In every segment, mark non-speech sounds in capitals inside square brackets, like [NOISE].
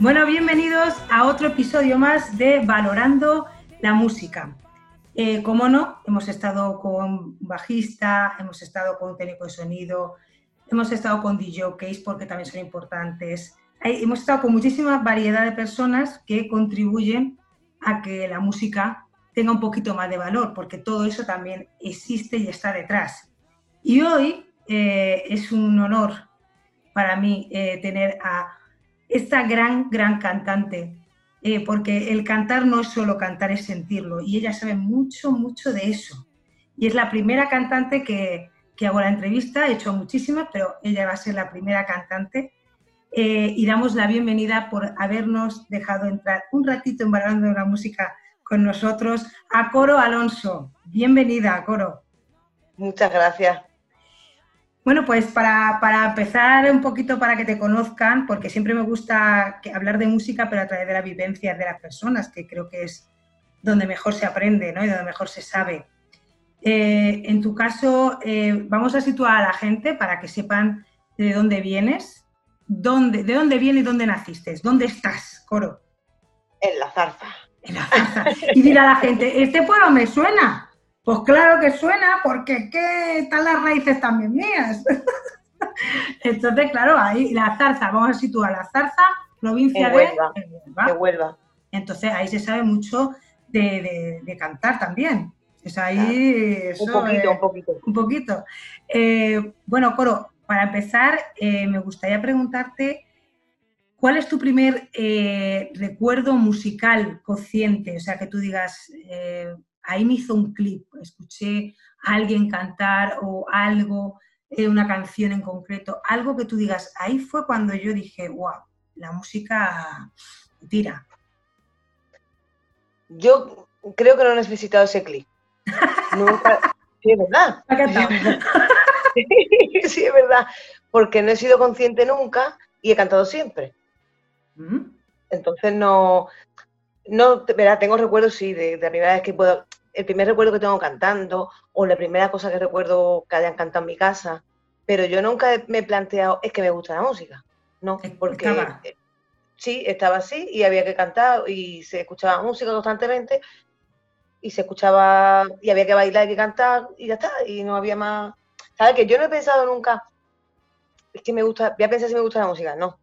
Bueno, bienvenidos a otro episodio más de Valorando la Música. Eh, como no, hemos estado con bajista, hemos estado con técnico de sonido, hemos estado con DJs porque también son importantes. hemos estado con muchísima variedad de personas que contribuyen a que la música tenga un poquito más de valor, porque todo eso también existe y está detrás. Y hoy eh, es un honor para mí eh, tener a esta gran, gran cantante, eh, porque el cantar no es solo cantar, es sentirlo, y ella sabe mucho, mucho de eso. Y es la primera cantante que, que hago la entrevista, he hecho muchísimas, pero ella va a ser la primera cantante. Eh, y damos la bienvenida por habernos dejado entrar un ratito embargando la música con nosotros a Coro Alonso. Bienvenida, Coro. Muchas gracias. Bueno, pues para, empezar un poquito para que te conozcan, porque siempre me gusta hablar de música, pero a través de la vivencia de las personas, que creo que es donde mejor se aprende ¿no? y donde mejor se sabe. Eh, en tu caso, eh, vamos a situar a la gente para que sepan de dónde vienes, dónde, de dónde vienes y dónde naciste, dónde estás, Coro. En la zarza. En la zarza. Y dirá a la gente, este pueblo me suena. Pues claro que suena, porque ¿qué están las raíces también mías? [LAUGHS] Entonces, claro, ahí la zarza, vamos a situar la zarza, provincia de, Huelva. Entonces ahí se sabe mucho de, cantar también. Es ahí. un poquito, un poquito. Un poquito. Eh, bueno, Coro, para empezar, eh, me gustaría preguntarte. ¿Cuál es tu primer eh, recuerdo musical consciente? O sea, que tú digas, ahí me hizo un clip, escuché a alguien cantar o algo, eh, una canción en concreto, algo que tú digas, ahí fue cuando yo dije, wow, la música tira. Yo creo que no he necesitado ese clip. [LAUGHS] Nunca. Sí, es verdad. sí, es verdad. Porque no he sido consciente nunca y he cantado siempre. ¿Mm? Entonces no. No, verá, tengo recuerdos, sí, de, de la primera vez que puedo el primer recuerdo que tengo cantando o la primera cosa que recuerdo que hayan cantado en mi casa, pero yo nunca me he planteado es que me gusta la música, no, porque eh, sí, estaba así y había que cantar y se escuchaba música constantemente y se escuchaba y había que bailar y que cantar y ya está, y no había más, ¿sabes? Que yo no he pensado nunca, es que me gusta, voy a pensar si me gusta la música, no,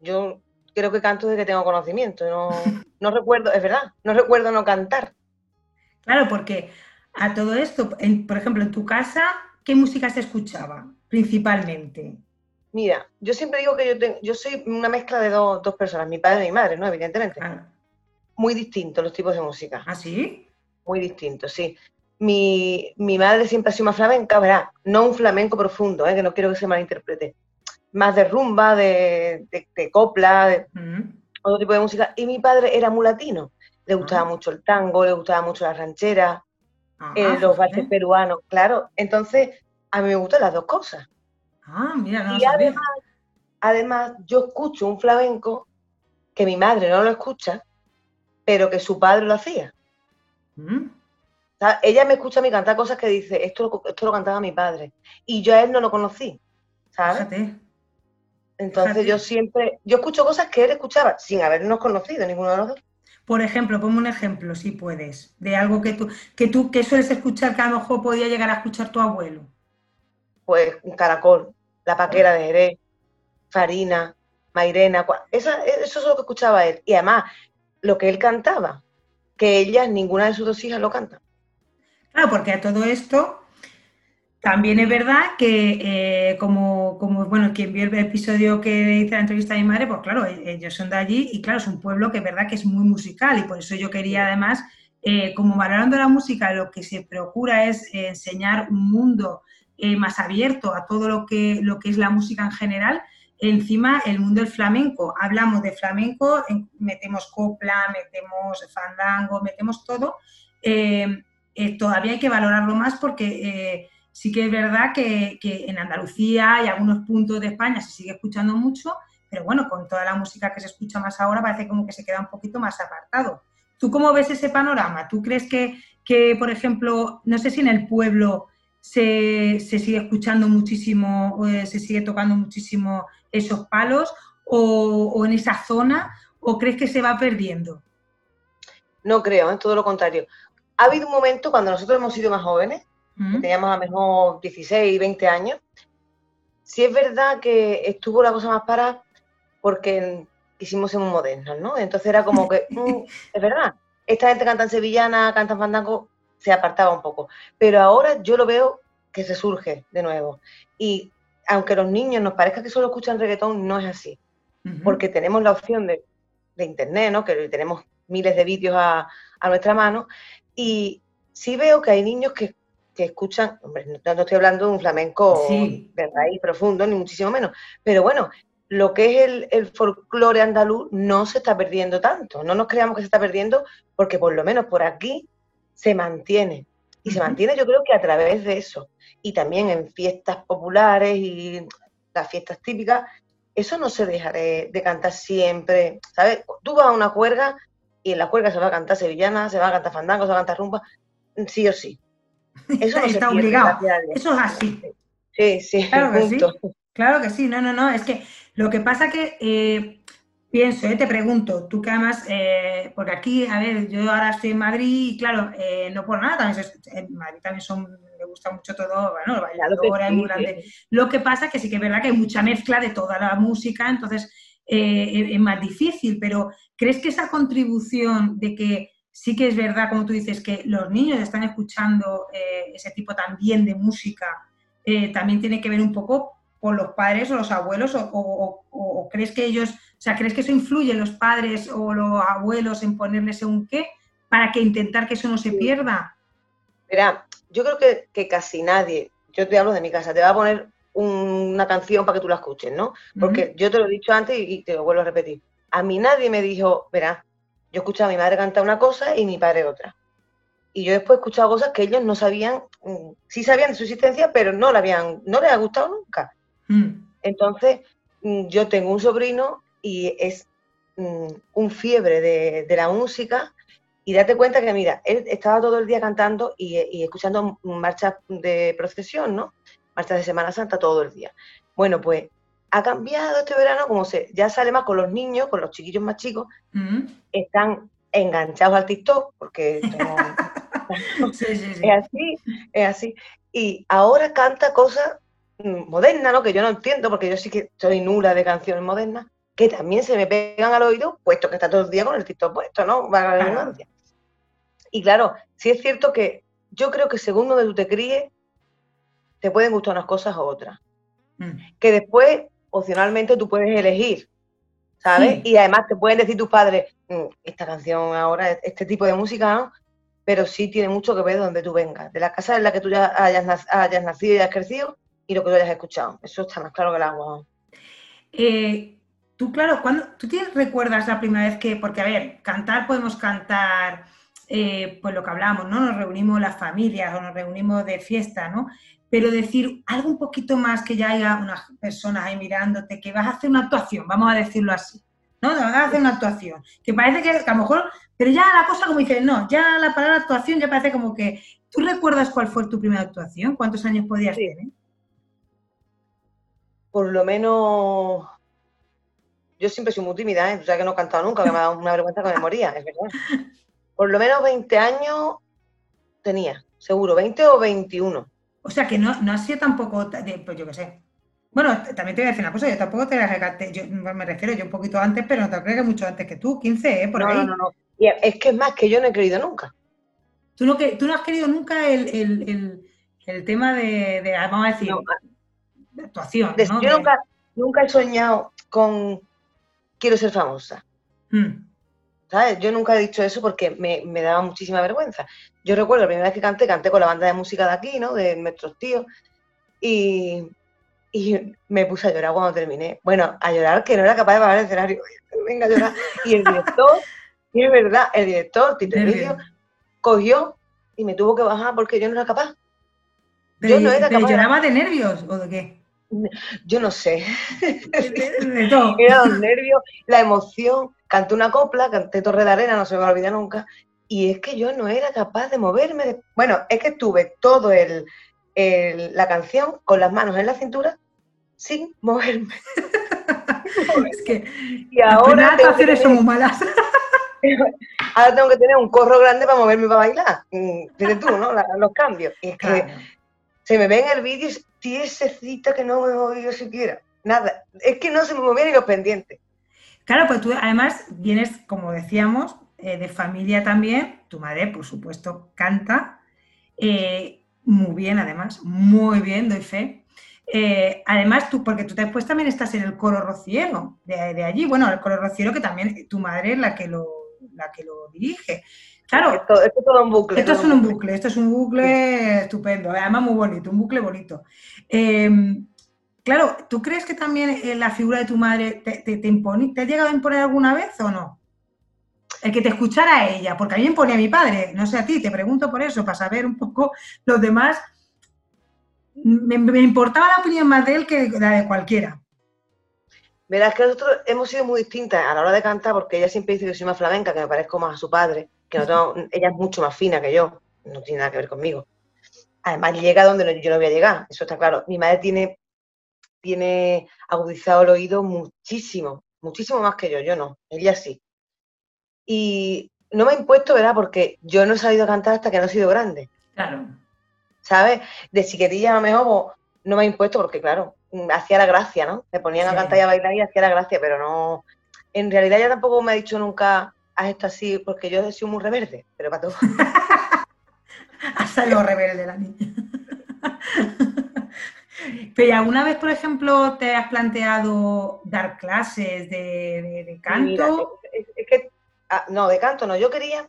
yo creo que canto desde que tengo conocimiento, no, [LAUGHS] no recuerdo, es verdad, no recuerdo no cantar. Claro, porque a todo esto, por ejemplo, en tu casa, ¿qué música se escuchaba principalmente? Mira, yo siempre digo que yo, yo soy una mezcla de dos, personas, mi padre y mi madre, ¿no? Evidentemente. Muy distintos los tipos de música. ¿Ah, sí? Muy distintos, sí. Mi, madre siempre ha sido más flamenca, ¿verdad? No un flamenco profundo, ¿eh? que no quiero que se malinterprete. Más de rumba, de, copla, de otro tipo de música. Y mi padre era mulatino le gustaba mucho el tango, le gustaba mucho la ranchera, eh, los valses peruanos, claro. Entonces, a mí me gustan las dos cosas. Ah, mira, no y además, además, yo escucho un flamenco que mi madre no lo escucha, pero que su padre lo hacía. Mm. ella me escucha a mí cantar cosas que dice, esto, esto lo cantaba mi padre. Y yo a él no lo conocí, ¿sabes? Entonces yo siempre, yo escucho cosas que él escuchaba sin habernos conocido ninguno de los dos. Por ejemplo, ponme un ejemplo, si puedes, de algo que tú, que tú que sueles escuchar que a lo mejor podía llegar a escuchar tu abuelo. Pues un caracol, la paquera de Jerez, Farina, Mairena, eso es lo que escuchaba él. Y además, lo que él cantaba, que ellas, ninguna de sus dos hijas lo canta. Claro, porque a todo esto también es verdad que, eh, como, como, bueno, quien vio el episodio que hice la entrevista a mi madre, pues claro, e-, ellos son de allí y claro, es un pueblo que es verdad que es muy musical y por eso yo quería además, eh, como valorando la música, lo que se procura es eh, enseñar un mundo más abierto a todo lo que, lo que es la música en general. Encima, el mundo del flamenco. Hablamos de flamenco, metemos copla, metemos fandango, metemos todo. todavía hay que valorarlo más porque Sí que es verdad que, en Andalucía y algunos puntos de España se sigue escuchando mucho, pero bueno, con toda la música que se escucha más ahora parece como que se queda un poquito más apartado. ¿Tú cómo ves ese panorama? ¿Tú crees que, que por ejemplo, no sé si en el pueblo se, sigue escuchando muchísimo, o se sigue tocando muchísimo esos palos, o, en esa zona o crees que se va perdiendo? No creo, es ¿eh? todo lo contrario. Ha habido un momento cuando nosotros hemos sido más jóvenes, teníamos a lo mejor 16, 20 años, sí es verdad que estuvo la cosa más para porque quisimos ser muy modernos, ¿no? Entonces era como que, [LAUGHS] mm, es verdad, esta gente canta en sevillana, canta en fandango, se apartaba un poco. Pero ahora yo lo veo que se surge de nuevo. Y aunque los niños nos parezca que solo escuchan reggaetón, no es así. Porque tenemos la opción de, internet, ¿no? Que tenemos miles de vídeos a, nuestra mano. Y sí veo que hay niños que, escuchan, hombre, no, estoy hablando de un flamenco de raíz profundo, ni muchísimo menos. Pero bueno, lo que es el, el folclore andaluz no se está perdiendo tanto. No nos creamos que se está perdiendo porque por lo menos por aquí se mantiene. Y se mantiene yo creo que a través de eso. Y también en fiestas populares y las fiestas típicas, eso no se deja de, cantar siempre. ¿Sabes? Tú vas a una cuerga y en la cuerga se va a cantar sevillana, se va a cantar fandango, se va a cantar rumba, sí o sí. [LAUGHS] Eso no está obligado. Eso es así. Sí, sí. Claro que sí. Claro que sí. No, no, no. Es que lo que pasa que eh, pienso, eh, te pregunto, tú que además, eh, porque aquí, a ver, yo ahora estoy en Madrid y claro, no por nada, también en Madrid también son, me gusta mucho todo, bueno, bailadora muy grande. Lo que pasa que sí que es verdad que hay mucha mezcla de toda la música, entonces es más difícil, pero ¿crees que esa contribución de que sí que es verdad, como tú dices, que los niños están escuchando ese tipo también de música, también tiene que ver un poco por los padres o los abuelos o, crees que ellos, o sea, crees que eso influye en los padres o los abuelos en ponerles un qué para que intentar que eso no se pierda? Mira, yo creo que, casi nadie, yo te hablo de mi casa, te va a poner una canción para que tú la escuches, ¿no? Porque yo te lo he dicho antes y, te lo vuelvo a repetir. A mí nadie me dijo, verá, yo escuchaba a mi madre cantar una cosa y mi padre otra. Y yo después he escuchado cosas que ellos no sabían, mm, sí sabían de su existencia, pero no, la habían, no les ha gustado nunca. Mm. Entonces, mm, yo tengo un sobrino y es mm, un fiebre de, la música y date cuenta que, mira, él estaba todo el día cantando y, escuchando marchas de procesión, ¿no? Marchas de Semana Santa todo el día. Bueno, pues ha cambiado este verano, como se, ya sale más con los niños, con los chiquillos más chicos, están enganchados al TikTok, porque [LAUGHS] es así, es así. Y ahora canta cosas Mm, moderna, ¿no? Que yo no entiendo, porque yo sí que soy nula de canciones modernas, que también se me pegan al oído, puesto que está todo el día con el TikTok puesto, ¿no? la Y claro, sí es cierto que yo creo que según donde tú te críes, te pueden gustar unas cosas u otras. Mm. Que después, opcionalmente, tú puedes elegir, ¿sabes? Y además te pueden decir tus padres, mm, esta canción ahora, este tipo de música, ¿no? Pero sí tiene mucho que ver de donde tú vengas, de la casa en la que tú ya hayas, hayas nacido y hayas crecido, y lo que tú hayas escuchado. Eso está más claro que el agua. Eh, tú, claro, cuando tú tienes, recuerdas la primera vez que, porque a ver, cantar podemos cantar, eh, pues lo que hablamos, ¿no? Nos reunimos las familias o nos reunimos de fiesta, ¿no? Pero decir algo un poquito más que ya haya unas personas ahí mirándote, que vas a hacer una actuación, vamos a decirlo así, ¿no? Vas a hacer una actuación, que parece que, a lo mejor, pero ya la cosa como dices, no, ya la palabra actuación ya parece como que, ¿tú recuerdas cuál fue tu primera actuación? ¿Cuántos años podías tener? por lo menos yo siempre soy muy tímida, ¿eh? o sea que no he cantado nunca, que me ha dado una vergüenza que me moría, es verdad. Por lo menos 20 años tenía, seguro, 20 o 21. O sea que no, no ha sido tampoco, pues yo qué sé. Bueno, también te voy a decir una cosa, yo tampoco te la yo me refiero yo un poquito antes, pero no te creo que mucho antes que tú, 15, ¿eh? Por no, ahí. No, no, no. Es que es más que yo no he querido nunca. Tú no, que, tú no has querido nunca el, tema de, de, vamos a decir, actuación. Yo nunca, he soñado con quiero ser famosa. Hmm. ¿Sabes? Yo nunca he dicho eso porque me, daba muchísima vergüenza. Yo recuerdo la primera vez que canté, canté con la banda de música de aquí, ¿no? De nuestros tíos. Y, me puse a llorar cuando terminé. Bueno, a llorar que no era capaz de pagar el escenario. Venga a llorar. Y el director, [LAUGHS] y es verdad, el director, Tito cogió y me tuvo que bajar porque yo no era capaz. yo no era capaz. lloraba de nervios o de qué? Yo no sé. [LAUGHS] Era los nervios, la emoción. Canté una copla, canté Torre de Arena, no se me va a olvidar nunca. Y es que yo no era capaz de moverme. Bueno, es que estuve todo el, la canción con las manos en la cintura sin moverme. [LAUGHS] es que y ahora tengo que tener... muy malas. [LAUGHS] ahora tengo que tener un corro grande para moverme para bailar. Fíjate mm, tú, ¿no? los cambios. Y es que se me ve en el vídeo tiesecita que no me he movido siquiera. Nada. Es que no se me movían ni los pendientes. Claro, pues tú además vienes, como decíamos, eh, de familia también. Tu madre, por supuesto, canta. Eh, muy bien, además, muy bien, doy fe. Eh, además, tú, porque tú después también estás en el coro rociero de, allí. Bueno, el coro rociero que también tu madre es la que lo, la que lo dirige. Claro. Esto, es todo un bucle. Esto es un bucle, esto es un bucle estupendo, además muy bonito, un bucle bonito. Em, claro, ¿tú crees que también la figura de tu madre te, te, impone, te ha llegado a imponer alguna vez o no? El que te escuchara a ella, porque a mí me impone a mi padre, no sé a ti, te pregunto por eso, para saber un poco los demás me, importaba la opinión más de él que la de cualquiera. Verás que nosotros hemos sido muy distintas a la hora de cantar, porque ella siempre dice que soy más flamenca, que me parezco más a su padre, que no ella es mucho más fina que yo, no tiene nada que ver conmigo. Además, llega donde yo no voy a llegar, eso está claro. Mi madre tiene, tiene agudizado el oído muchísimo, muchísimo más que yo, yo no, ella sí. Y no me ha impuesto, ¿verdad? Porque yo no he sabido cantar hasta que no he sido grande. Claro. ¿sabes? De chiquitilla a lo mejor no me ha impuesto porque, claro, hacía la gracia, ¿no? Me ponían a cantar y a bailar y hacía la gracia, pero no... En realidad ya tampoco me ha dicho nunca, haz esto así, porque yo he sido muy rebelde, pero para todo. [LAUGHS] Has salido rebelde la niña. [LAUGHS] Pero ¿alguna vez, por ejemplo, te has planteado dar clases de, canto? es, que, ah, no, de canto no. Yo quería,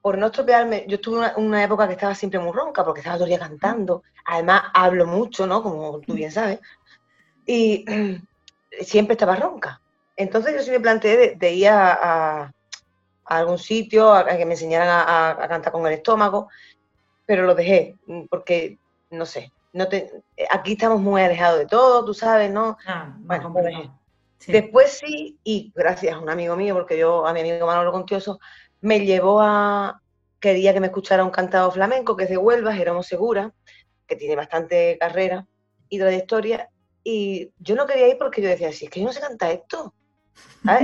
por no estropearme, yo tuve una, época que estaba siempre muy ronca porque estaba todo el día cantando. Además, hablo mucho, ¿no? Como tú bien sabes. Y [CLEARS THROAT] siempre estaba ronca. Entonces yo sí me planteé de, ir a, algún sitio a, que me enseñaran a, cantar con el estómago, pero lo dejé porque, no sé, no te, aquí estamos muy alejados de todo, tú sabes, ¿no? Ah, bueno, lo dejé. Después sí, y gracias a un amigo mío, porque yo, a mi amigo Manolo Contioso, me llevó a, quería que me escuchara un cantado flamenco que es de Huelva, Jeromo Segura, que tiene bastante carrera y trayectoria, y yo no quería ir porque yo decía, si es que yo no sé cantar esto.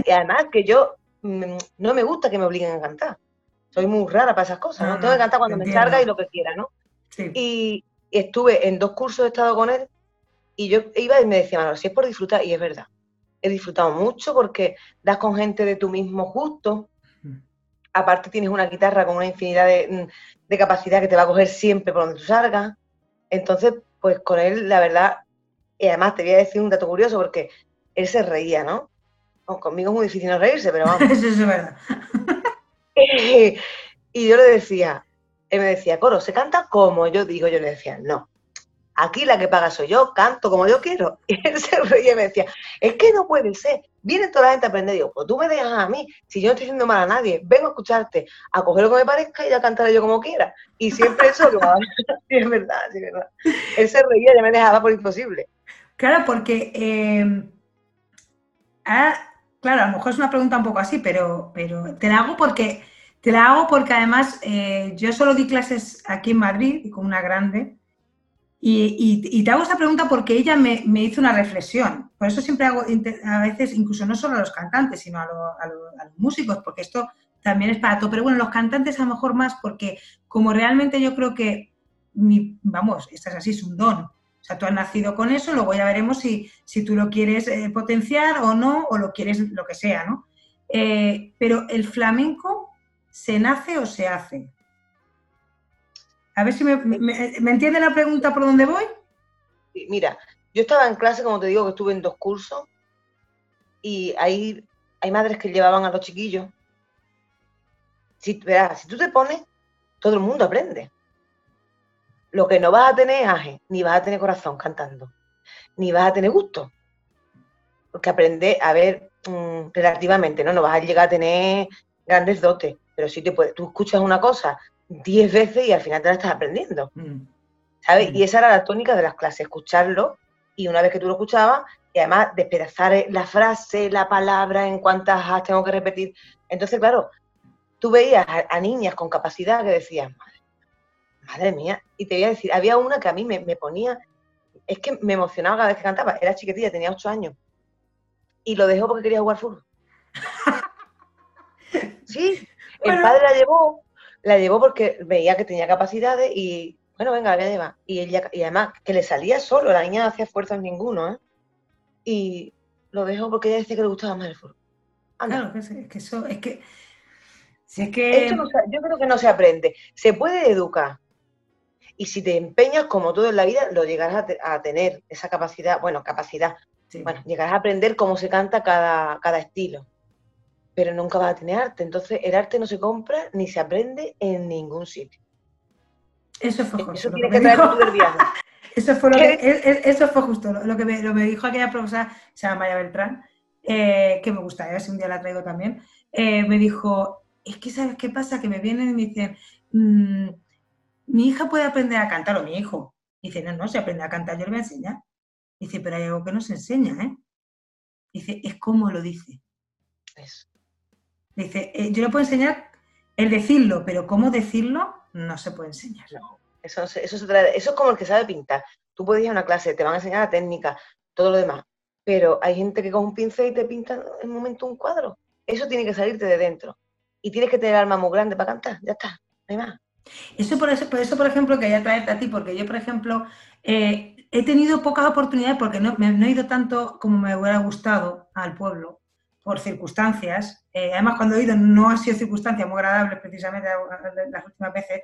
Y además que yo mm, no me gusta que me obliguen a cantar. Soy muy rara para esas cosas, ¿no? Tengo que cantar cuando me salga y lo que quiera, ¿no? Y, estuve en dos cursos, he estado con él, y yo iba y me decía, bueno, si es por disfrutar, y es verdad. He disfrutado mucho porque das con gente de tu mismo gusto, aparte tienes una guitarra con una infinidad mm, de, capacidad que te va a coger siempre por donde tú salgas. Entonces, pues con él, la verdad, y además te voy a decir un dato curioso porque él se reía, ¿no? conmigo es muy difícil no reírse, pero vamos. [LAUGHS] Eso es verdad. [LAUGHS] y yo le decía, él me decía, Coro, ¿se canta como yo digo? Yo le decía, no, Aquí la que paga soy yo, canto como yo quiero. [LAUGHS] Y él se reía y me decía, es que no puede ser. Viene toda la gente a aprender. Digo, pues tú me dejas a mí, si yo no estoy haciendo mal a nadie, vengo a escucharte, a coger lo que me parezca y a cantar yo como quiera. Y siempre eso, que [LAUGHS] sí, es verdad, sí, es verdad. Él se reía y me dejaba por imposible. Claro, porque, eh, claro, a lo mejor es una pregunta un poco así, pero, pero te la hago porque, te la hago porque además eh, yo solo di clases aquí en Madrid, con una grande, y, te hago esta pregunta porque ella me, hizo una reflexión. Por eso siempre hago, a veces, incluso no solo a los cantantes, sino a, los músicos, porque esto también es para todo. Pero bueno, los cantantes a lo mejor más, porque como realmente yo creo que, vamos, esto es así, es un don. O sea, tú has nacido con eso, luego ya veremos si, si tú lo quieres eh, potenciar o no, o lo quieres lo que sea, ¿no? Eh, pero el flamenco, ¿se nace o se hace? A ver si me, entiende la pregunta por dónde voy. Mira, yo estaba en clase, como te digo, que estuve en dos cursos y hay, hay madres que llevaban a los chiquillos. Si, verás, si tú te pones, todo el mundo aprende. Lo que no vas a tener es aje, ni vas a tener corazón cantando, ni vas a tener gusto. Porque aprender, a ver, mm, relativamente, ¿no? No vas a llegar a tener grandes dotes, pero si te puedes, tú escuchas una cosa diez veces y al final te la estás aprendiendo. Mm. ¿Sabes? Mm. Y esa era la tónica de las clases, escucharlo y una vez que tú lo escuchabas, y además despedazar la frase, la palabra, en cuántas has tengo que repetir. Entonces, claro, tú veías a, niñas con capacidad que decían, madre, mía, y te voy a decir, había una que a mí me, ponía, es que me emocionaba cada vez que cantaba, era chiquitilla, tenía ocho años. y lo dejó porque quería jugar fútbol. [LAUGHS] sí, el padre la llevó, la llevó porque veía que tenía capacidades y, bueno, venga, la voy a llevar. Y, ella, y además, que le salía solo, la niña no hacía esfuerzos ninguno, ¿eh? Y lo dejó porque ella decía que le gustaba más el fútbol. Claro, es que eso, es que... Si es que... yo creo que no se aprende. Se puede educar. Y si te empeñas, como todo en la vida, lo llegarás a, tener, esa capacidad, bueno, capacidad. Bueno, llegarás a aprender cómo se canta cada, cada estilo pero nunca vas a tener arte. Entonces, el arte no se compra ni se aprende en ningún sitio. Eso fue justo. Eso tiene que, traer [LAUGHS] eso, fue lo que, eso fue justo lo, que me, dijo aquella profesora, se llama Maya Beltrán, eh, que me gusta, si un día la traigo también. Eh, me dijo, es que ¿sabes qué pasa? Que me vienen y me dicen, mm, mi hija puede aprender a cantar, o mi hijo. dice, no, no, se aprende a cantar, yo le voy a enseñar. dice, pero hay algo que no se enseña, ¿eh? Dice, es como lo dice. Eso. Dice, eh, yo le puedo enseñar el decirlo, pero cómo decirlo no se puede enseñar. eso, eso, eso es como el que sabe pintar. Tú puedes ir a una clase, te van a enseñar la técnica, todo lo demás, pero hay gente que con un pincel y te pinta en un momento un cuadro. Eso tiene que salirte de dentro. Y tienes que tener alma muy grande para cantar, ya está, no hay más. Eso por eso, por eso, por ejemplo, quería traerte a ti, porque yo, por ejemplo, eh, he tenido pocas oportunidades porque no, no he ido tanto como me hubiera gustado al pueblo por circunstancias. Eh, además, cuando he ido no ha sido circunstancias muy agradables precisamente las últimas veces.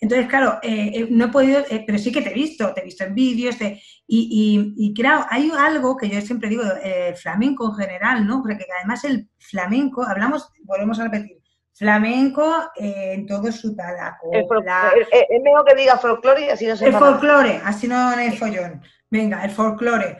Entonces, claro, eh, eh, no he podido, pero sí que te he visto, te he visto en vídeos. y, y, claro, hay algo que yo siempre digo, el flamenco en general, ¿no? Porque además el flamenco, hablamos, volvemos a repetir, flamenco en todo su talaco. Es mejor que diga folclore y así no se El folclore, así no es follón. Venga, el folclore.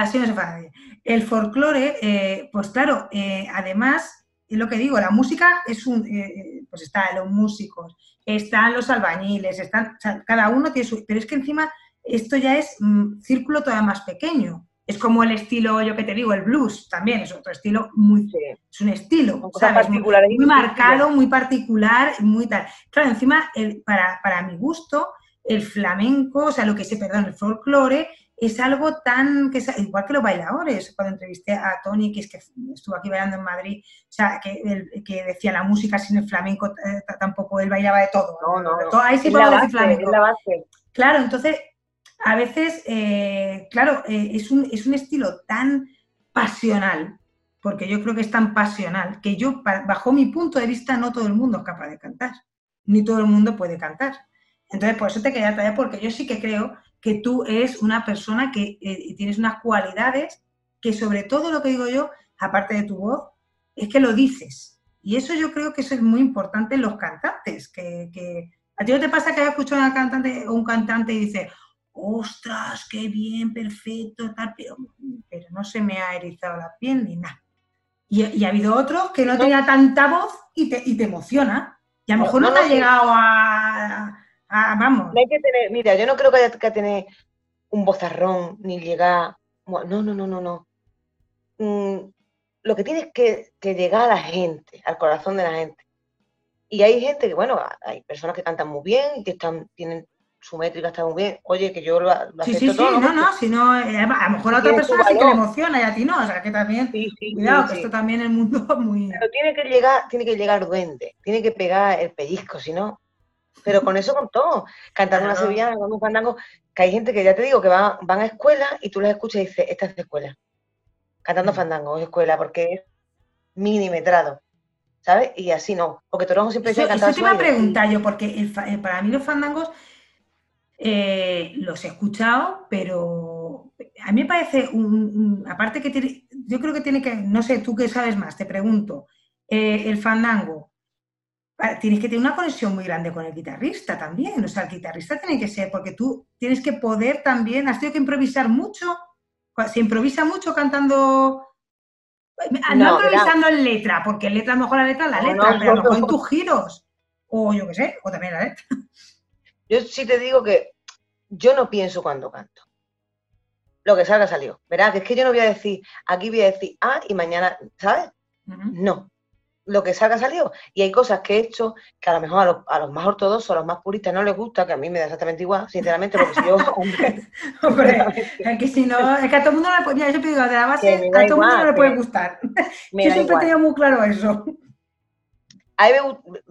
Así no se paga. El folclore, eh, pues claro, eh, además, es lo que digo, la música es un, eh, pues están los músicos, están los albañiles, están, cada uno tiene su, pero es que encima esto ya es un mm, círculo todavía más pequeño. Es como el estilo, yo que te digo, el blues también es otro estilo muy, es un estilo, ¿sabes? Muy, muy, marcado, muy particular, muy tal. Claro, encima, para, para mi gusto, el flamenco, o sea, lo que se, perdón, el folclore, es algo tan, que igual que los bailadores, cuando entrevisté a Tony, que es que estuvo aquí bailando en Madrid, o sea, que, que decía la música sin el flamenco eh, tampoco, él bailaba de todo. No, no, ahí sí puedo decir flamenco. Claro, entonces, a veces, eh, claro, eh, es, un, es un estilo tan pasional, porque yo creo que es tan pasional, que yo, bajo mi punto de vista, no todo el mundo es capaz de cantar, ni todo el mundo puede cantar. Entonces, por eso te quería traer, porque yo sí que creo que tú eres una persona que eh, tienes unas cualidades que sobre todo lo que digo yo, aparte de tu voz, es que lo dices. Y eso yo creo que eso es muy importante en los cantantes, que, a ti no te pasa que has escuchado a una cantante un cantante y dice, ostras, qué bien, perfecto, tal, pero, pero no se me ha erizado la piel ni nada. Y, ha habido otros que no, tenía tanta voz y te, y te emociona. Y a lo mejor no, te ha llegado a, Ah, vamos. hay que tener, mira, yo no creo que haya que tener un bozarrón ni llegar. No, no, no, no, no. Mm, lo que tienes que, que llegar a la gente, al corazón de la gente. Y hay gente que, bueno, hay personas que cantan muy bien y que están, tienen su métrica está muy bien. Oye, que yo lo, lo sí, sí, sí, no, no, si no, eh, a lo mejor a otra persona sí que le emociona y a ti no, o sea, que también, sí, sí, cuidado, que esto también el mundo muy... Pero tiene que llegar, tiene que llegar duende, tiene que pegar el pellizco, si no, pero con eso con todo. Cantando una sevillana, cantando un fandango, que hay gente que ya te digo que van, van a escuela y tú les escuchas y dices, esta es de escuela. Cantando mm. fandango es escuela, porque es milimetrado. ¿Sabes? Y así no. Porque Toronjo siempre dice cantar Eso te iba a preguntar yo, porque eh, para mí los fandangos eh, los he escuchado, pero a mí me parece, un, aparte que tiene, yo creo que tiene que, no sé, tú qué sabes más, te pregunto, eh, el fandango, tienes que tener una conexión muy grande con el guitarrista también. O sea, el guitarrista tiene que ser, porque tú tienes que poder también, has tenido que improvisar mucho. Se improvisa mucho cantando. No, improvisando en letra, porque en letra a lo mejor la letra es la letra, pero a lo mejor en tus giros. O yo qué sé, o también la letra. Yo sí te digo que yo no pienso cuando canto. Lo que salga salió. Verás, que es que yo no voy a decir, aquí voy a decir ah y mañana, ¿sabes? No lo que salga salió. Y hay cosas que he hecho que a lo mejor a los, a los, más ortodoxos, a los más puristas no les gusta, que a mí me da exactamente igual, sinceramente, porque si yo, [LAUGHS] hombre, [LAUGHS] hombre es que si no, es que a todo el mundo le puede, mira, yo te digo, de la base, a todo el mundo no le puede gustar. [LAUGHS] yo siempre he tenido muy claro eso. A mí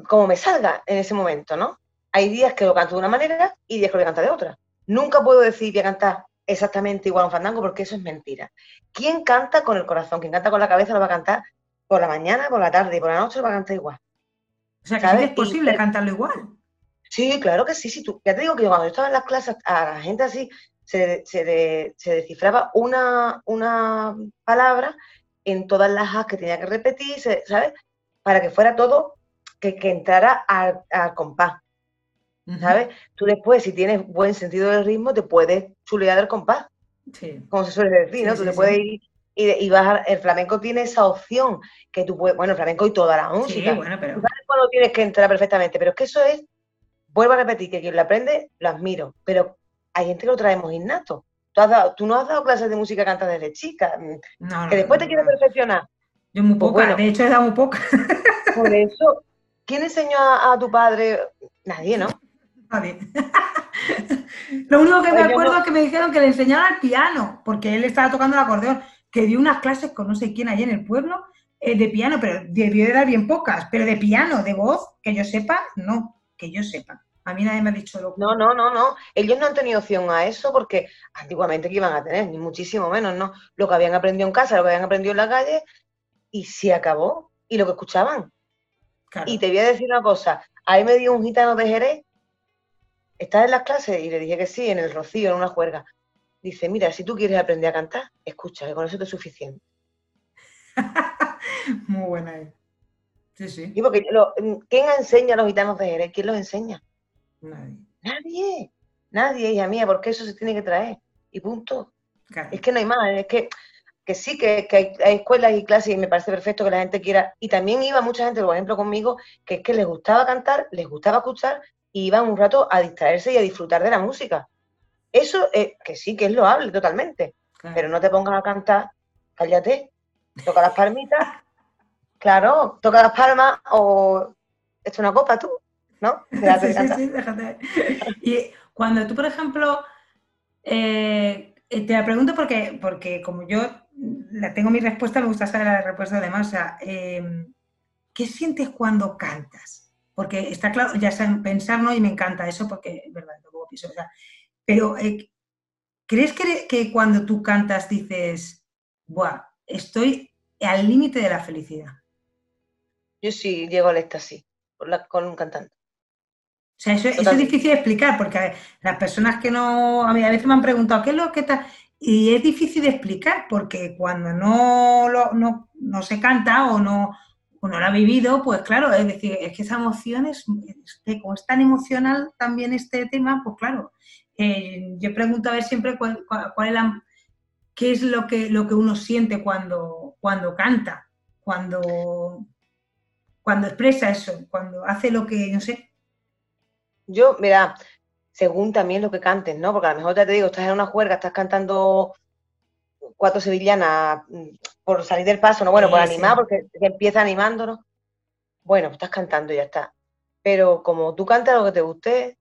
como me salga en ese momento, ¿no? Hay días que lo canto de una manera y días que lo voy a cantar de otra. Nunca puedo decir voy a cantar exactamente igual a un fandango porque eso es mentira. ¿Quién canta con el corazón? Quien canta con la cabeza lo va a cantar por la mañana, por la tarde y por la noche lo va a cantar igual. O sea, que sí es posible cantarlo igual. Sí, claro que sí. sí tú, ya te digo que cuando yo estaba en las clases, a la gente así se, descifraba una, una palabra en todas las as que tenía que repetir, ¿sabes? Para que fuera todo, que, entrara al, compás. ¿Sabes? Tú después, si tienes buen sentido del ritmo, te puedes chulear del compás. Sí. Como se suele decir, ¿no? tú te puedes ir y, el flamenco tiene esa opción que tú puedes, bueno, el flamenco y toda la música. Sí, bueno, pero... sabes cuando tienes que entrar perfectamente, pero es que eso es, vuelvo a repetir, que quien lo aprende, lo admiro, pero hay gente que lo traemos innato. Tú, has tú no has dado clases de música canta desde chica, mm, que después te quieres perfeccionar. Yo muy pues poca, de hecho he dado muy poca. [LAUGHS] Por eso, ¿quién enseñó a, tu padre? Nadie, ¿no? Nadie. [LAUGHS] Lo único que me acuerdo es que me dijeron que le enseñaban al piano, porque él estaba tocando el acordeón que dio unas clases con no sé quién allí en el pueblo eh, de piano, pero debió de dar bien pocas, pero de piano, de voz, que yo sepa, no, que yo sepa. A mí nadie me ha dicho lo No, no, no, no. Ellos no han tenido opción a eso porque antiguamente que iban a tener, ni muchísimo menos, ¿no? Lo que habían aprendido en casa, lo que habían aprendido en la calle, y se acabó. Y lo que escuchaban. Y te voy a decir una cosa. Ahí me dio un gitano de Jerez. ¿Estás en las clases? Y le dije que sí, en el Rocío, en una juerga dice, mira, si tú quieres aprender a cantar, escucha, que con eso te es suficiente. [LAUGHS] Muy buena. Eh. Sí, sí. Y porque ¿quién enseña a los gitanos de Jerez? ¿Quién los enseña? Nadie. Nadie. Nadie, hija mía, porque eso se tiene que traer. Y punto. Es que no hay más, es que, que sí, que, hay, escuelas y clases y me parece perfecto que la gente quiera. Y también iba mucha gente, por ejemplo, conmigo, que es que les gustaba cantar, les gustaba escuchar y iban un rato a distraerse y a disfrutar de la música. Eso, es, que sí, que es loable totalmente, pero no te pongas a cantar, cállate, toca las palmitas, claro, toca las palmas o echa una copa tú, ¿no? [LAUGHS] sí, sí, sí, déjate. Y cuando tú, por ejemplo, eh, te la pregunto porque, porque como yo la tengo mi respuesta, me gusta saber la respuesta de Masa. Em, ¿Qué sientes cuando cantas? Porque está claro, ya saben pensar, ¿no? Y me encanta eso porque, es verdad, luego pienso, o sea, pero, eh, ¿crees que, cuando tú cantas dices, Buah, estoy al límite de la felicidad? Yo sí llego al éxtasis con un cantante. O sea, eso, es difícil de explicar porque las personas que no, a mí a veces me han preguntado, ¿qué es lo que está? Y es difícil de explicar porque cuando no, no, no se canta o no, o no lo ha vivido, pues claro, es decir, es que esa emoción es, que como es tan emocional también este tema, pues claro, eh, yo pregunto a ver siempre cuál, es la, qué es lo que, lo que uno siente cuando, cuando canta, cuando, cuando expresa eso, cuando hace lo que, no sé. Yo, mira, según también lo que cantes, ¿no? Porque a lo mejor ya te digo, estás en una juerga, estás cantando cuatro sevillanas mm, por salir del paso, ¿no? Bueno, por animar, porque empieza animándonos. Bueno, pues estás cantando y ya está. Pero como tú cantas lo que te guste,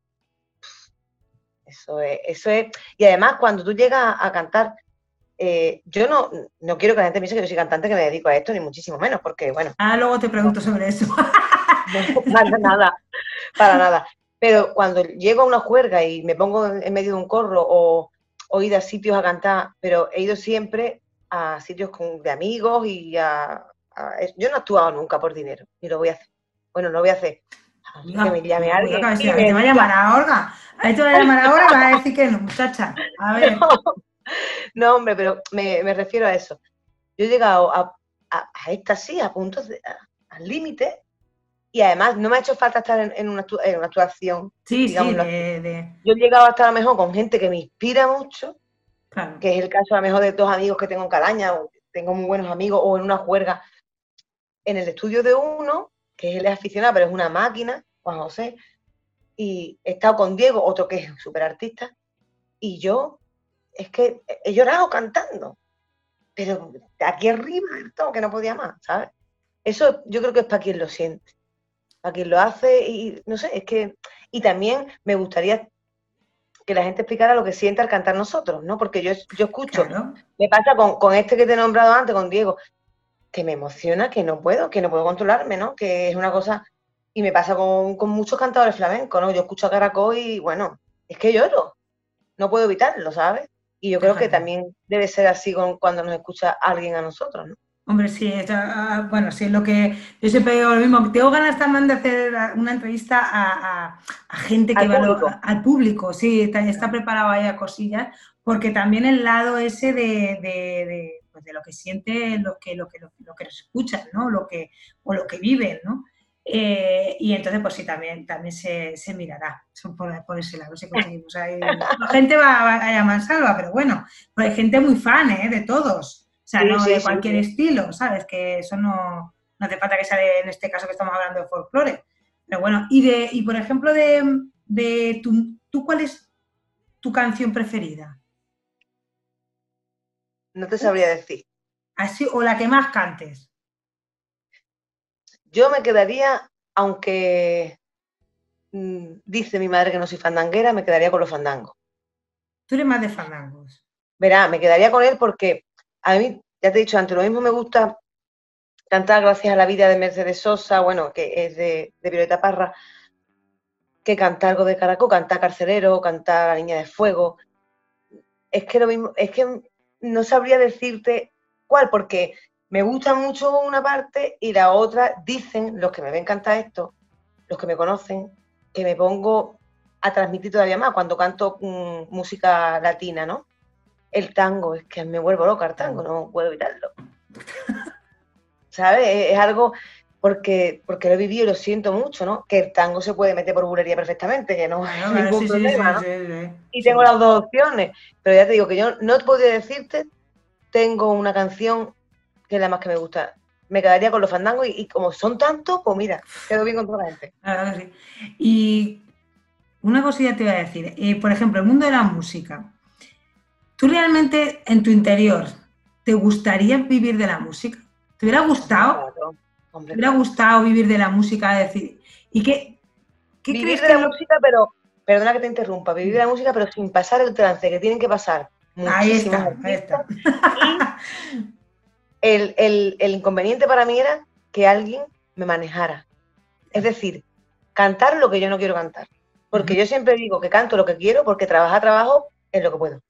eso es, eso es. Y además, cuando tú llegas a cantar, eh, yo no, no quiero que la gente piense que yo soy cantante que me dedico a esto, ni muchísimo menos, porque bueno. Ah, luego te pregunto sobre eso. [LAUGHS] No, para nada, para nada. Pero cuando llego a una juerga y me pongo en medio de un corro o, o ir a sitios a cantar, pero he ido siempre a sitios con, de amigos y a, Yo no he actuado nunca por dinero, ni lo voy a hacer. Bueno, no lo voy a hacer. que me llame alguien. te va a llamar a Olga. A te va a llamar ahora y va a decir que no, muchacha. A ver. [LAUGHS] No, hombre, pero me, refiero a eso. Yo he llegado a, a, esta sí, a puntos al límite, y además no me ha hecho falta estar en, una, actuación. Sí, sí, de, Yo he llegado a estar a lo mejor con gente que me inspira mucho, que es el caso a lo mejor de dos amigos que tengo en Calaña, o tengo muy buenos amigos, o en una juerga. En el estudio de uno, que él es aficionado, pero es una máquina, Juan José, y he estado con Diego, otro que es súper artista, y yo es que he llorado cantando, pero aquí arriba, todo, que no podía más, ¿sabes? Eso yo creo que es para quien lo siente, para quien lo hace y no sé, es que... Y también me gustaría que la gente explicara lo que siente al cantar nosotros, ¿no? Porque yo, yo escucho, me pasa con, con, este que te he nombrado antes, con Diego, que me emociona, que no puedo, que no puedo controlarme, ¿no? Que es una cosa, y me pasa con, con muchos cantadores flamencos, ¿no? Yo escucho a Caracol y, bueno, es que lloro, no puedo evitarlo, ¿sabes? Y yo creo que también debe ser así con, cuando nos escucha alguien a nosotros, ¿no? Hombre, sí, ah, bueno, sí, lo que yo siempre digo lo mismo. Tengo ganas también de hacer una entrevista a, gente que va al público, sí, está, está preparado ahí a cosillas, porque también el lado ese de, pues de lo que siente lo que, lo que, lo, que escuchan, ¿no? Lo que, o lo que viven, ¿no? Eh, y entonces, pues sí, también, también se, se mirará por, por, ese lado. Si conseguimos ahí. La gente va, a llamar salva, pero bueno, pues hay gente muy fan ¿eh? de todos. O sea, no de cualquier estilo, ¿sabes? Que eso no, no hace falta que sea en este caso que estamos hablando de folclore. Pero bueno, y de, y por ejemplo, de, de tu, ¿tú cuál es tu canción preferida? No te sabría decir. Así, o la que más cantes. Yo me quedaría, aunque mm, dice mi madre que no soy fandanguera, me quedaría con los fandangos. ¿Tú eres más de fandangos? Verá, me quedaría con él porque a mí, ya te he dicho antes, lo mismo me gusta cantar Gracias a la vida de Mercedes Sosa, bueno, que es de, Violeta Parra, que cantar algo de Caracol, cantar Carcelero, cantar La Niña de Fuego. Es que lo mismo, es que no sabría decirte cuál, porque me gusta mucho una parte y la otra dicen, los que me ven cantar esto, los que me conocen, que me pongo a transmitir todavía más cuando canto mm, música latina, ¿no? el tango, es que me vuelvo loca el tango, no puedo evitarlo. [LAUGHS] ¿Sabes? Es, algo porque, porque lo he vivido y lo siento mucho, ¿no? Que el tango se puede meter por bulería perfectamente, que no hay ningún problema, Y tengo las dos opciones, pero ya te digo que yo no podría decirte, tengo una canción que es la más que me gusta. Me quedaría con los fandangos y, como son tantos, pues mira, quedo bien con toda la gente. Y una cosilla te voy a decir, eh, por ejemplo, el mundo de la música. ¿Tú realmente en tu interior te gustaría vivir de la música? ¿Te hubiera gustado? ¿Te hubiera gustado vivir de la música? Decir, ¿y qué, qué vivir de la música, pero, perdona que te interrumpa, vivir de la música, pero sin pasar el trance que tienen que pasar. Ahí está, ahí está. [LAUGHS] el, el inconveniente para mí era que alguien me manejara. Es decir, cantar lo que yo no quiero cantar. Porque yo siempre digo que canto lo que quiero porque trabajar trabajo es lo que puedo.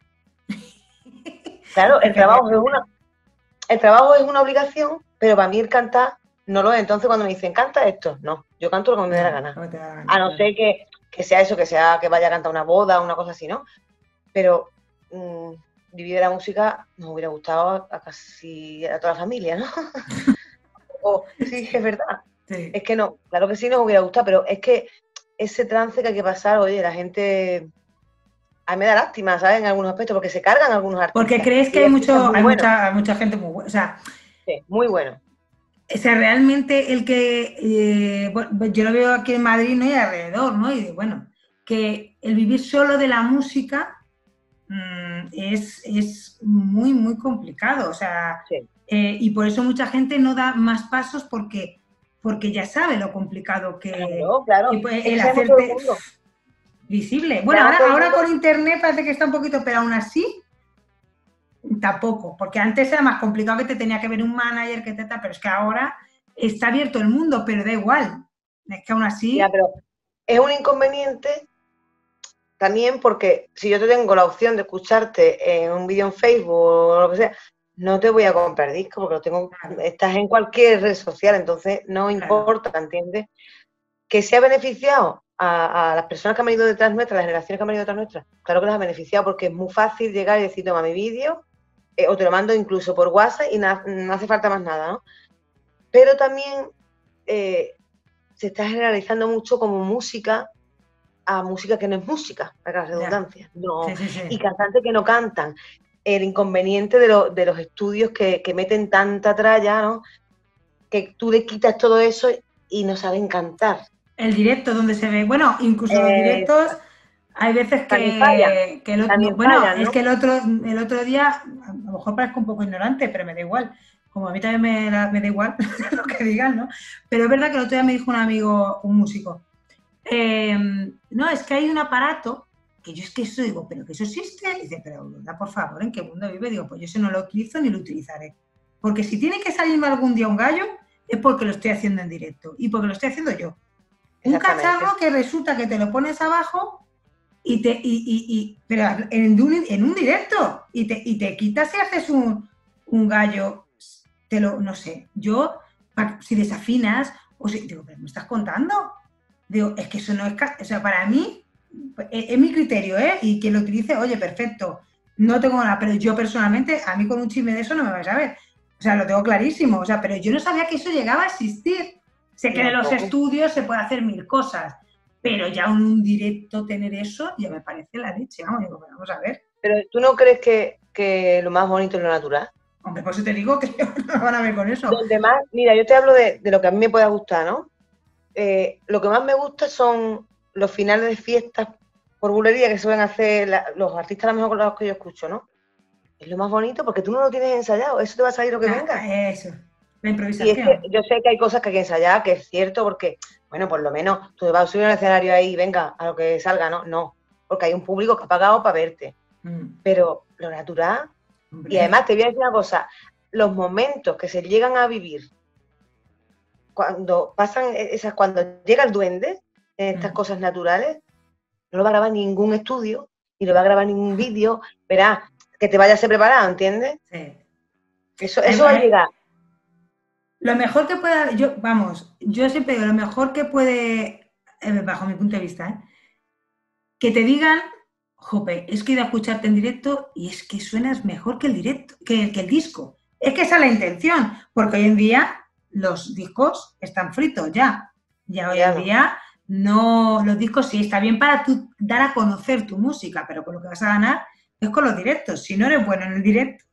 [LAUGHS] Claro, el trabajo es una, el trabajo es una obligación, pero para mí el cantar no lo es. Entonces cuando me dicen canta esto, no, yo canto lo que me dé la gana. A no ser que, sea eso, que sea que vaya a cantar una boda, una cosa así, ¿no? Pero mm, vivir de la música nos hubiera gustado a, casi a toda la familia, ¿no? [LAUGHS] o, sí, es verdad. Es que no, claro que sí nos hubiera gustado, pero es que ese trance que hay que pasar, oye, la gente a mí me da lástima, ¿sabes? En algunos aspectos, porque se cargan algunos artistas. Porque crees que hay, mucho, hay mucha, mucha gente muy buena. O sea, sí, muy bueno. O sea, realmente el que, eh, yo lo veo aquí en Madrid ¿no? y alrededor, ¿no? Y bueno, que el vivir solo de la música mm, es, es, muy, muy complicado. O sea, eh, y por eso mucha gente no da más pasos porque, porque ya sabe lo complicado que, claro, claro. el hacerte visible. Bueno, ahora, con internet parece que está un poquito, pero aún así tampoco, porque antes era más complicado que te tenía que ver un manager que te pero es que ahora está abierto el mundo, pero da igual. Es que aún así. Ya, pero es un inconveniente también porque si yo te tengo la opción de escucharte en un vídeo en Facebook o lo que sea, no te voy a comprar disco porque lo tengo, estás en cualquier red social, entonces no importa, ¿entiendes? Que se ha beneficiado a, las personas que han venido detrás nuestras, las generaciones que han venido detrás nuestras, claro que les ha beneficiado porque es muy fácil llegar y decir, toma mi vídeo, eh, o te lo mando incluso por WhatsApp y no hace falta más nada, ¿no? Pero también eh, se está generalizando mucho como música a música que no es música, para la redundancia, no, y cantantes que no cantan. El inconveniente de, de los estudios que, que, meten tanta tralla, ¿no? Que tú le quitas todo eso y no saben cantar. El directo donde se ve, bueno, incluso los eh, directos hay veces que, que el otro, bueno, es que el otro, el otro día, a lo mejor parezco un poco ignorante, pero me da igual. como a mí también me, da igual [LAUGHS] lo que digan, ¿no? Pero es verdad que el otro día me dijo un amigo, un músico, em, no, es que hay un aparato que yo es que eso digo, pero que eso existe. Y dice, pero por favor, ¿en qué mundo vive? Digo, pues yo eso no lo utilizo ni lo utilizaré. Porque si tiene que salirme algún día un gallo, es porque lo estoy haciendo en directo y porque lo estoy haciendo yo. Un cacharro que resulta que te lo pones abajo y te, y, pero en un, en un directo y te, y te quitas y haces un, un gallo, te lo, no sé, yo, si desafinas, o si, digo, pero me estás contando. Digo, es que eso no es, o sea, para mí, es, mi criterio, ¿eh? Y quien lo utilice, oye, perfecto, no tengo nada, pero yo personalmente, a mí con un chisme de eso no me vais a ver. O sea, lo tengo clarísimo, o sea, pero yo no sabía que eso llegaba a existir. Sé que en los estudios se puede hacer mil cosas, pero ya en un directo tener eso ya me parece la leche, vamos, digo, vamos a ver. Pero tú no crees que, que lo más bonito es lo natural? Hombre, por eso te digo que [LAUGHS] no van a ver con eso. Los demás, mira, yo te hablo de, lo que a mí me pueda gustar, ¿no? Eh, lo que más me gusta son los finales de fiestas por bulería que suelen hacer los artistas a lo mejor con los que yo escucho, ¿no? Es lo más bonito porque tú no lo tienes ensayado, eso te va a salir lo que ah, venga. Eso, la improvisación. Y yo sé que hay cosas que hay que ensayar, que es cierto, porque, bueno, por lo menos tú vas a subir al escenario ahí y venga, a lo que salga, ¿no? No, porque hay un público que ha pagado para verte. Mm. Pero lo natural, y además te voy a decir una cosa, los momentos que se llegan a vivir cuando pasan esas, cuando llega el duende, en estas mm. cosas naturales, no lo va a grabar ningún estudio, ni lo va a grabar ningún vídeo, verá, que te vayas a preparado, ¿entiendes? Sí. Eso, eso va a llegar. Lo mejor que puede, yo, vamos, yo siempre digo, lo mejor que puede, eh, bajo mi punto de vista, ¿eh? que te digan jope, es que he ido a escucharte en directo y es que suenas mejor que el directo, que, el disco. Es que esa es la intención, porque hoy en día los discos están fritos ya. Ya hoy en día no, los discos sí está bien para dar a conocer tu música, pero con lo que vas a ganar es con los directos. Si no eres bueno en el directo,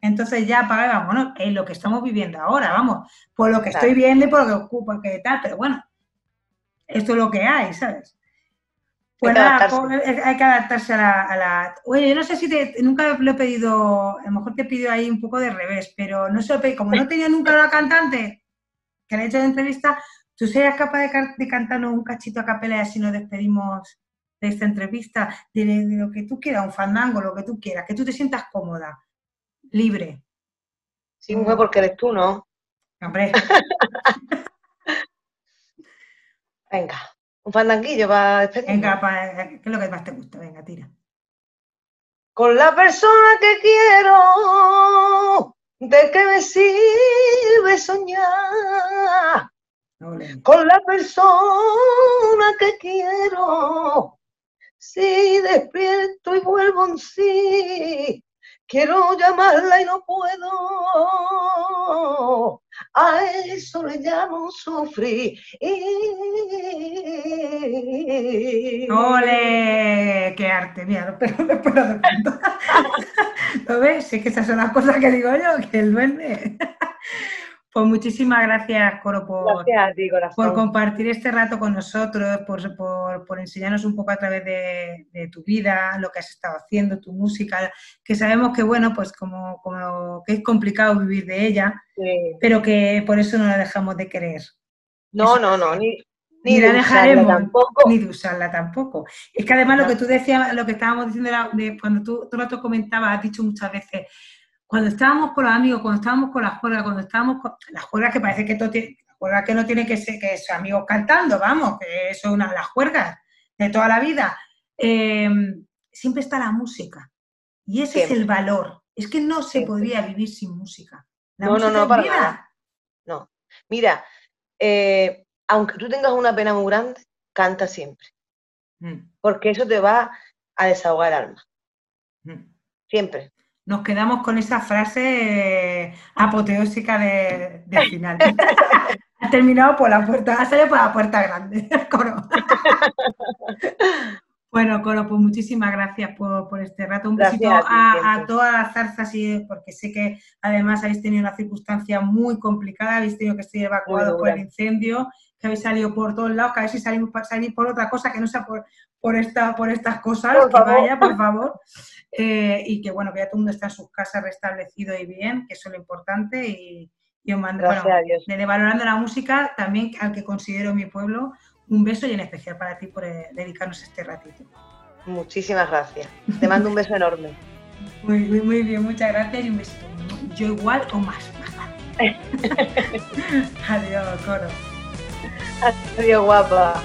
entonces ya apaga bueno, es lo que estamos viviendo ahora, vamos, por lo que estoy viendo y por lo que ocupa, que tal, pero bueno, esto es lo que hay, ¿sabes? Pues hay que adaptarse a la, Oye, yo no sé si te, nunca lo he pedido, a lo mejor te pido ahí un poco de revés, pero no sé, como no tenía nunca una cantante que le he hecho de entrevista, ¿tú serías capaz de, cantarnos un cachito a capela y así nos despedimos de esta entrevista? De, lo que tú quieras, un fandango, lo que tú quieras, que tú te sientas cómoda, libre. Sí, mujer, porque eres tú, ¿no? Hombre. [LAUGHS] Venga. Un fandanguillo para Venga, ¿qué es lo que más te gusta? Venga, tira. Con la persona que quiero, ¿de qué me sirve soñar? Con la persona que quiero, si despierto y vuelvo en sí, quiero llamarla y no puedo. A eso le llamo sufrir. ¡Ole! ¡Qué arte! Mira, pero después lo [LAUGHS] ¿Lo ves? Sí que esas son las cosas que digo yo, que el duende. Pues muchísimas gracias, Coro, por, por compartir este rato con nosotros, por, enseñarnos un poco a través de, tu vida, lo que has estado haciendo, tu música, que sabemos que, bueno, pues como, como que es complicado vivir de ella, pero que por eso no la dejamos de querer. No, no, no, ni, ni, la dejaremos, tampoco. ni de usarla tampoco. Es que además lo que tú decías, lo que estábamos diciendo de cuando tú todo rato comentabas, has dicho muchas veces, cuando estábamos con los amigos, cuando estábamos con las juegas, cuando estábamos con las juegas que parece que todo tiene, juegas que no tiene que ser que son amigos cantando, vamos, que eso es una de las juergas de toda la vida. Em, siempre está la música. Y ese es el valor. Es que no se podría vivir sin música. no, no, no, para nada. No. Mira, eh, aunque tú tengas una pena muy grande, canta siempre. Mm. Porque eso te va a desahogar el alma. Mm. Siempre nos quedamos con esa frase apoteósica de, final. [LAUGHS] ha terminado por la puerta, ha salido por la puerta grande, [LAUGHS] Coro. bueno, Coro, pues muchísimas gracias por, este rato. Un besito a, todas las zarzas, y, porque sé que además habéis tenido una circunstancia muy complicada, habéis tenido que ser evacuados por el incendio, que habéis salido por todos lados, que a ver si salimos salir por otra cosa que no sea por, por, esta, por estas cosas, Por que favor. vaya, por favor. Eh, y que bueno, que ya todo el mundo está en sus casas restablecido y bien, que eso es lo importante. Y, y os mando, Gracias bueno, a Dios. desde Valorando la Música, también al que considero mi pueblo, un beso y en especial para ti por eh, dedicarnos este ratito. Muchísimas gracias. Te mando un beso enorme. [LAUGHS] Muy, muy, muy bien, muchas gracias y un besito. Yo igual o más. [LAUGHS] [LAUGHS] Adiós, coro. [LAUGHS] Adiós, guapa.